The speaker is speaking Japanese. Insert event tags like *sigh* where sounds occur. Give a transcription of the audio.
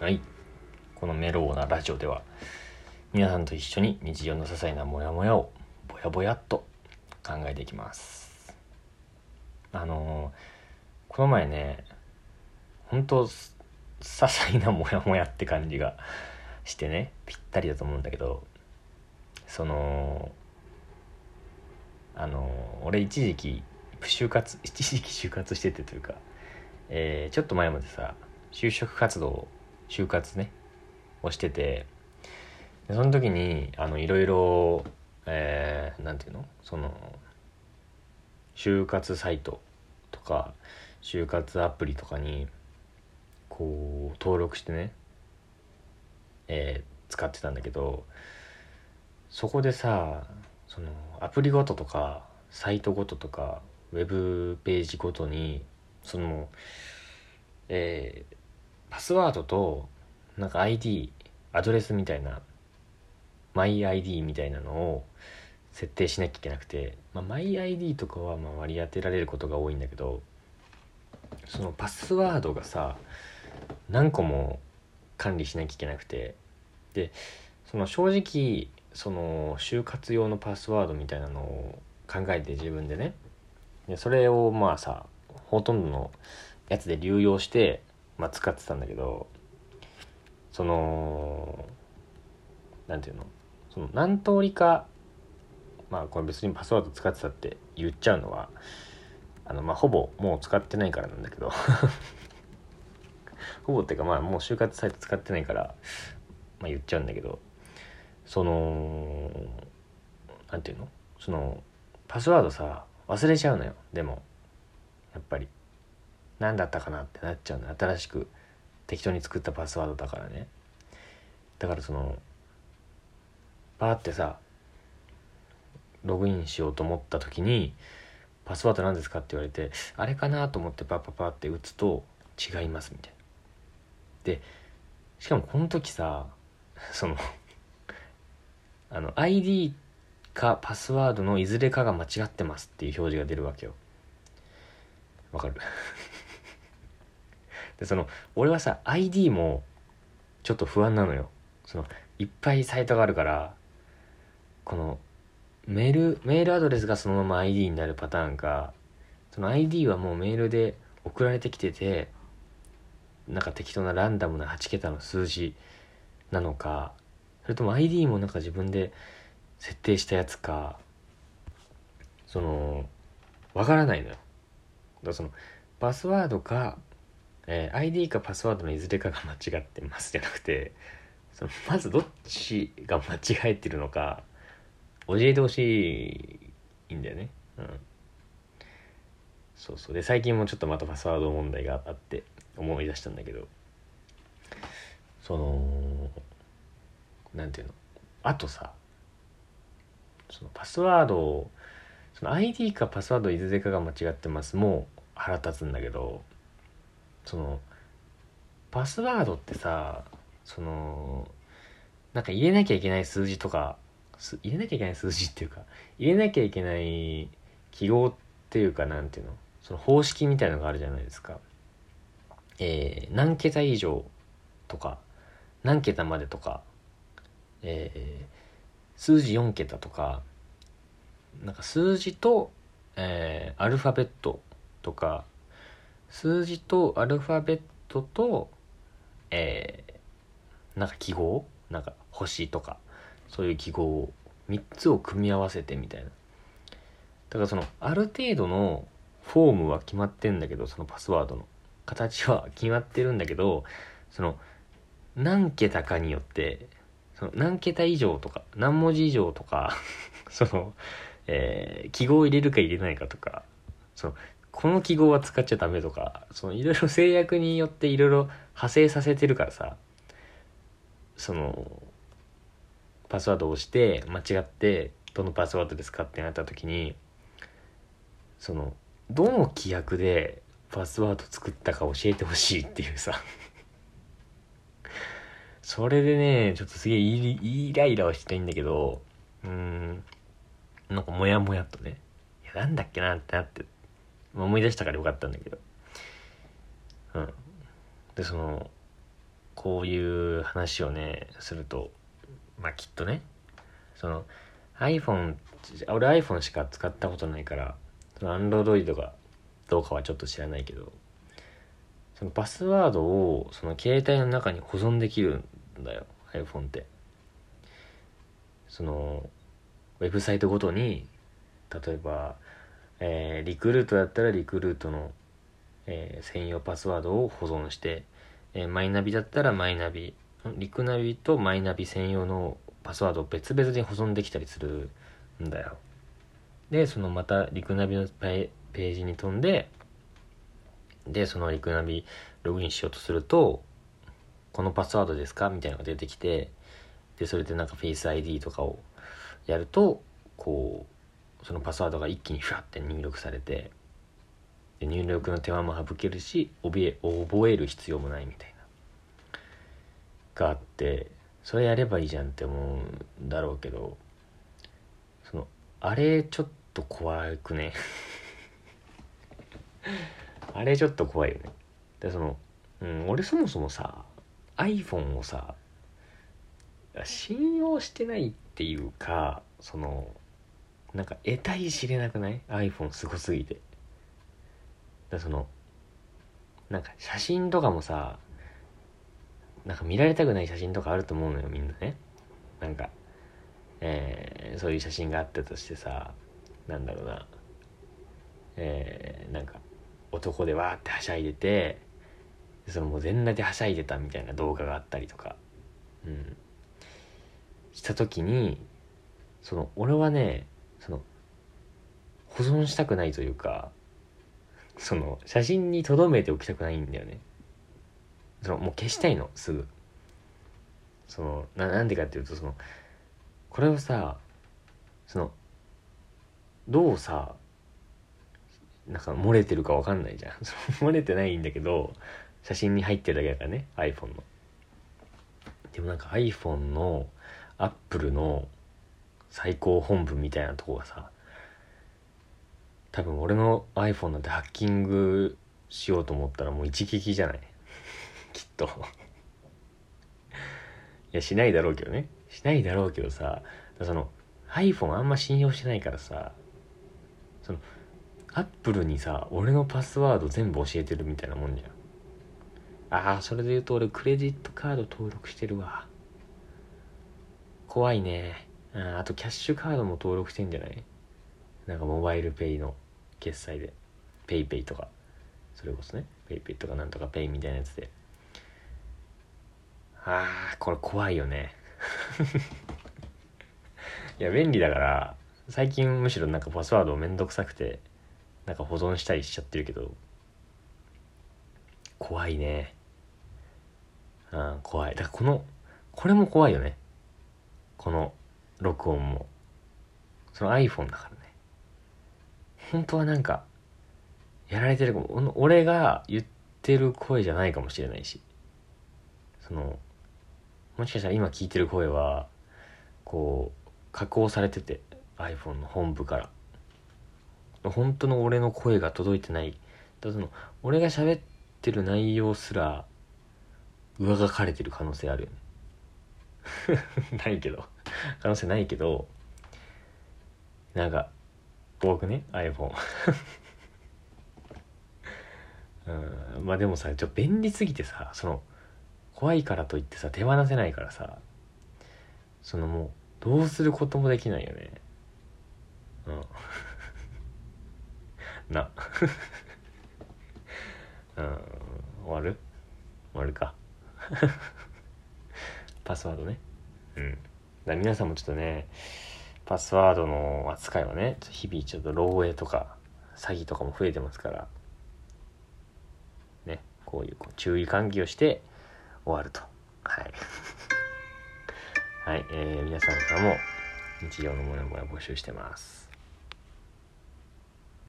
はい。このメローなラジオでは、皆さんと一緒に日常の些細なモヤモヤをぼやぼやっと考えていきます。あのーこの前ね、本当些細なモヤモヤって感じがしてね、ぴったりだと思うんだけど、その、あの俺一時期、就活、一時期就活しててというか、えーちょっと前までさ就職活動就活ねをしててでその時にあのいろいろえーなんていうの？その就活サイトとか就活アプリとかにこう登録してね、えー使ってたんだけどそこでさそのアプリごととかサイトごととかウェブページごとにそのえーパスワードとなんか ID アドレスみたいなマイ ID みたいなのを設定しなきゃいけなくて、まあ、マイ ID とかはまあ割り当てられることが多いんだけどそのパスワードがさ何個も管理しなきゃいけなくてでその正直その就活用のパスワードみたいなのを考えて自分でね。でそれをまあさほとんどのやつで流用して、まあ、使ってたんだけどそのなんていうの？その何通りかまあこれ別にパスワード使ってたって言っちゃうのはあのまあほぼもう使ってないからなんだけど *laughs* ほぼっていうかまあもう就活サイト使ってないから、まあ、言っちゃうんだけどそのなんていうの？そのパスワードさ忘れちゃうのよでもやっぱり。何だったかなってなっちゃうの新しく適当に作ったパスワードだからね。だからそのパーってさログインしようと思った時に「パスワード何ですか?」って言われてあれかなと思ってパッパッパって打つと違いますみたいな。でしかもこの時さそのあの ID かパスワードのいずれかが間違ってますっていう表示が出るわけよ。わかる？でその俺はさ ID もちょっと不安なのよ。そのいっぱいサイトがあるからこのメールメールアドレスがそのまま ID になるパターンかその ID はもうメールで送られてきててなんか適当なランダムな8桁の数字なのかそれとも ID もなんか自分で設定したやつかそのわからないのよ。だからそのパスワードか、えー ID かパスワードのいずれかが間違ってますじゃなくてそのまずどっちが間違えてるのか教えてほしいんだよね。うん。そうそう。で最近もちょっとまたパスワード問題があって思い出したんだけど。そのなんていうの？あとさそのパスワードをその ID かパスワードいずれかが間違ってますもう腹立つんだけどそのパスワードってさそのなんか入れなきゃいけない数字とか入れなきゃいけない数字っていうか入れなきゃいけない記号っていうかなんていうのその方式みたいのがあるじゃないですか。えー何桁以上とか何桁までとかえー数字4桁とかなんか数字と、えーアルファベットとか数字とアルファベットとえーなんか記号？なんか星とか。そういう記号を3つを組み合わせてみたいな。だからそのある程度のフォームは決まってんだけどそのパスワードの。形は決まってるんだけどその何桁かによってその何桁以上とか何文字以上とか *laughs* その、えー記号を入れるか入れないかとかそのこの記号は使っちゃダメとかそのいろいろ制約によっていろいろ派生させてるからさそのパスワードを押して間違ってどのパスワードですかってなった時にそのどの規約でパスワード作ったか教えてほしいっていうさ。*laughs* それでねちょっとすげえイイライラはしたいんだけどうんなんかモヤモヤとねいやなんだっけなってなって思い出したからよかったんだけど。うん。でそのこういう話をねするとまあきっとねその iPhone 俺 iPhone しか使ったことないからその Android がどうかはちょっと知らないけどそのパスワードをその携帯の中に保存できるんだよ iPhone って。そのウェブサイトごとに例えば、えー、リクルートだったらリクルートの、えー、専用パスワードを保存して、えー、マイナビだったらマイナビリクナビとマイナビ専用のパスワードを別々に保存できたりするんだよ。でそのまたリクナビのページに飛んででそのリクナビログインしようとするとこのパスワードですかみたいなのが出てきてでそれでなんかフェイス ID とかをやるとこうそのパスワードが一気にフラって入力されてで入力の手間も省けるし覚え覚える必要もないみたいな。があってそれやればいいじゃんって思うんだろうけどそのあれちょっと怖くね？*laughs* あれちょっと怖いよね。でその、うん、俺そもそもさ iPhone をさ信用してないっていうかそのなんか得体知れなくない？iPhone すごすぎて。だそのなんか写真とかもさなんか見られたくない写真とかあると思うのよみんなね。なんかえー、そういう写真があったとしてさなんだろうな。えー、なんか男でわーってはしゃいでてそのもう全裸ではしゃいでたみたいな動画があったりとか。うん。した時にその俺はねその保存したくないというかその写真に留めておきたくないんだよね。そのもう消したいのすぐ。そのななんでかっていうとそのこれをさそのどうさなんか漏れてるか分かんないじゃん。*laughs* 漏れてないんだけど写真に入ってるだけだからね iPhone の。でもなんか iPhone のアップルの最高本部みたいなとこがさ多分俺の iPhone なんてハッキングしようと思ったらもう一撃じゃない？*laughs* きっと。いやしないだろうけどね。しないだろうけどさその iPhone あんま信用してないからさそのアップルにさ俺のパスワード全部教えてるみたいなもんじゃん。ああそれで言うと俺クレジットカード登録してるわ。怖いね。あとキャッシュカードも登録してんじゃない？なんかモバイルペイの決済で。 PayPayとか。それこそね。ペイペイとかなんとかペイみたいなやつで。ああこれ怖いよね。*laughs* いや便利だから最近むしろなんかパスワードめんどくさくてなんか保存したりしちゃってるけど怖いね。うん怖い。だからこのこれも怖いよね。この録音も。その iPhone だからね。本当はなんかやられてるかも。俺が言ってる声じゃないかもしれないし。そのもしかしたら今聞いてる声はこう加工されてて iPhone の本部から。本当の俺の声が届いてない。だその俺が喋ってる内容すら上書かれてる可能性あるよね。*laughs* ないけど。可能性ないけどなんか僕ね iPhone うんまあでもさちょ便利すぎてさその怖いからといってさ手放せないからさそのもうどうすることもできないよね。うん。*laughs* な。うん終わる？終わるか。*laughs* パスワードね。うん。だ皆さんもちょっとねパスワードの扱いはね日々ちょっと漏洩とか詐欺とかも増えてますからねこういう注意喚起をして終わると。はい。*laughs* はい、えー、皆さんからも日常のモヤモヤ募集してます。